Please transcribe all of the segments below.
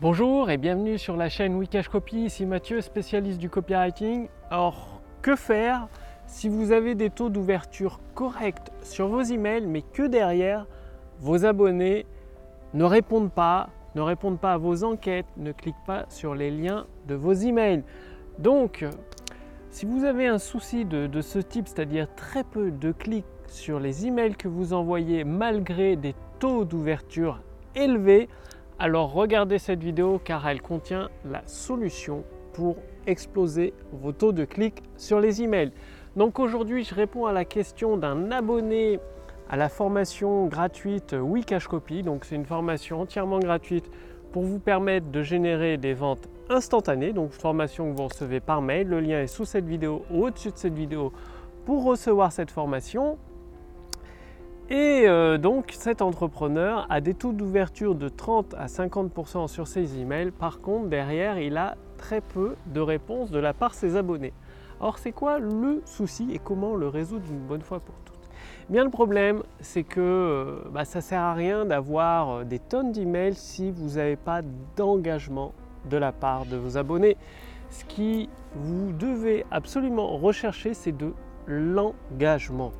Bonjour et bienvenue sur la chaîne Wikash Copy, ici Mathieu, spécialiste du copywriting. Alors, que faire si vous avez des taux d'ouverture corrects sur vos emails, mais que derrière, vos abonnés ne répondent pas, ne répondent pas à vos enquêtes, ne cliquent pas sur les liens de vos emails. Donc, si vous avez un souci de, de ce type, c'est-à-dire très peu de clics sur les emails que vous envoyez malgré des taux d'ouverture élevés, alors regardez cette vidéo car elle contient la solution pour exploser vos taux de clics sur les emails. Donc aujourd'hui, je réponds à la question d'un abonné à la formation gratuite Wikash Copy. Donc c'est une formation entièrement gratuite pour vous permettre de générer des ventes instantanées. Donc formation que vous recevez par mail. Le lien est sous cette vidéo ou au-dessus de cette vidéo pour recevoir cette formation. Et euh, donc cet entrepreneur a des taux d'ouverture de 30 à 50% sur ses emails. Par contre, derrière, il a très peu de réponses de la part de ses abonnés. Alors c'est quoi le souci et comment le résoudre d'une bonne fois pour toutes? Eh Bien le problème, c'est que euh, bah, ça ne sert à rien d'avoir euh, des tonnes d'emails si vous n'avez pas d'engagement de la part de vos abonnés. Ce qui vous devez absolument rechercher, c'est de l'engagement.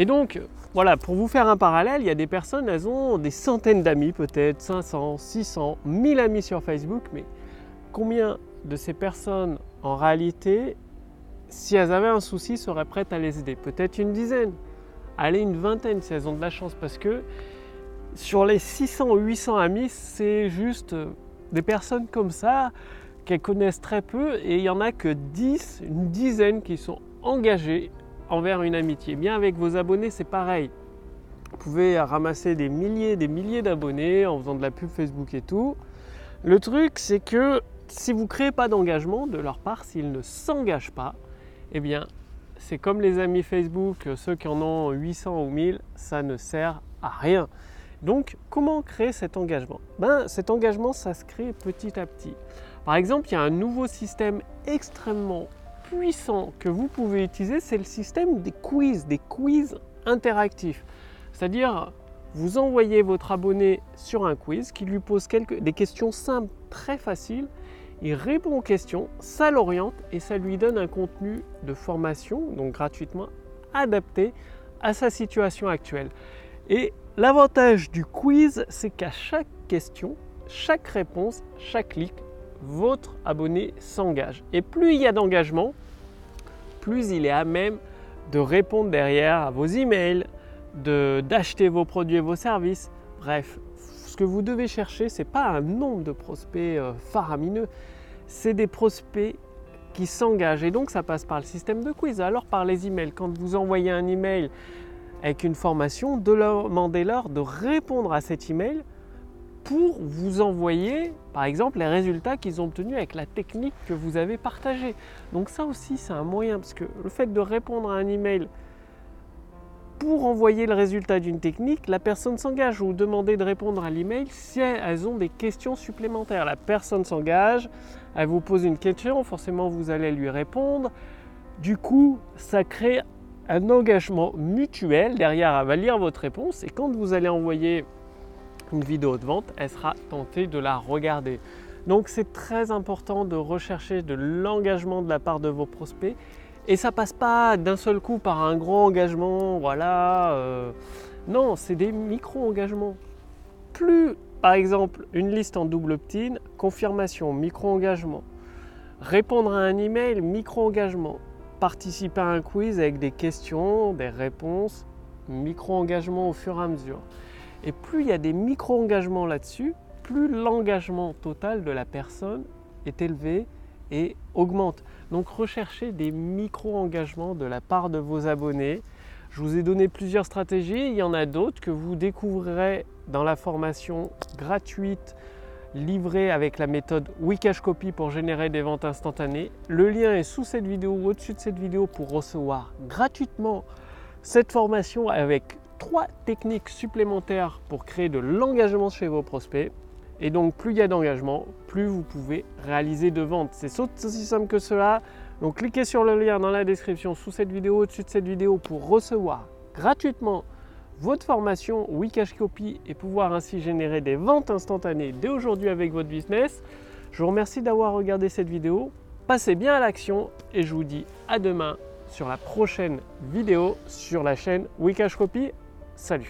Et donc, voilà, pour vous faire un parallèle, il y a des personnes, elles ont des centaines d'amis, peut-être 500, 600, 1000 amis sur Facebook, mais combien de ces personnes, en réalité, si elles avaient un souci, seraient prêtes à les aider? Peut-être une dizaine, allez, une vingtaine si elles ont de la chance, parce que sur les 600 ou 800 amis, c'est juste des personnes comme ça qu'elles connaissent très peu, et il n'y en a que 10, une dizaine qui sont engagées envers une amitié. Bien avec vos abonnés, c'est pareil. Vous pouvez ramasser des milliers des milliers d'abonnés en faisant de la pub Facebook et tout. Le truc, c'est que si vous ne créez pas d'engagement de leur part, s'ils ne s'engagent pas, eh bien, c'est comme les amis Facebook, ceux qui en ont 800 ou 1000, ça ne sert à rien. Donc, comment créer cet engagement? Ben, Cet engagement, ça se crée petit à petit. Par exemple, il y a un nouveau système extrêmement puissant que vous pouvez utiliser, c'est le système des quiz, des quiz interactifs. C'est-à-dire, vous envoyez votre abonné sur un quiz qui lui pose des questions simples, très faciles. Il répond aux questions, ça l'oriente et ça lui donne un contenu de formation, donc gratuitement, adapté à sa situation actuelle. Et l'avantage du quiz, c'est qu'à chaque question, chaque réponse, chaque clic votre abonné s'engage. Et plus il y a d'engagement, plus il est à même de répondre derrière à vos emails, d'acheter vos produits et vos services. Bref, ce que vous devez chercher, ce n'est pas un nombre de prospects euh, faramineux, c'est des prospects qui s'engagent. Et donc ça passe par le système de quiz. Alors par les emails, quand vous envoyez un email avec une formation, demandez-leur de répondre à cet email pour vous envoyer, par exemple, les résultats qu'ils ont obtenus avec la technique que vous avez partagée. Donc ça aussi, c'est un moyen, parce que le fait de répondre à un email pour envoyer le résultat d'une technique, la personne s'engage ou demander de répondre à l'email si elles ont des questions supplémentaires. La personne s'engage, elle vous pose une question, forcément vous allez lui répondre. Du coup, ça crée un engagement mutuel. Derrière, elle va votre réponse et quand vous allez envoyer une vidéo de vente, elle sera tentée de la regarder. Donc c'est très important de rechercher de l'engagement de la part de vos prospects. Et ça passe pas d'un seul coup par un grand engagement, voilà. Euh, non, c'est des micro-engagements. Plus, par exemple, une liste en double opt-in, confirmation, micro-engagement. Répondre à un email, micro-engagement. Participer à un quiz avec des questions, des réponses, micro-engagement au fur et à mesure. Et plus il y a des micro-engagements là-dessus, plus l'engagement total de la personne est élevé et augmente. Donc recherchez des micro-engagements de la part de vos abonnés. Je vous ai donné plusieurs stratégies, il y en a d'autres que vous découvrirez dans la formation gratuite livrée avec la méthode Wikash Copy pour générer des ventes instantanées. Le lien est sous cette vidéo ou au-dessus de cette vidéo pour recevoir gratuitement cette formation avec trois techniques supplémentaires pour créer de l'engagement chez vos prospects. Et donc plus il y a d'engagement, plus vous pouvez réaliser de ventes. C'est aussi simple que cela. Donc cliquez sur le lien dans la description sous cette vidéo, au-dessus de cette vidéo pour recevoir gratuitement votre formation Wikash Copy et pouvoir ainsi générer des ventes instantanées dès aujourd'hui avec votre business. Je vous remercie d'avoir regardé cette vidéo. Passez bien à l'action et je vous dis à demain sur la prochaine vidéo sur la chaîne Wikash Copy. Salut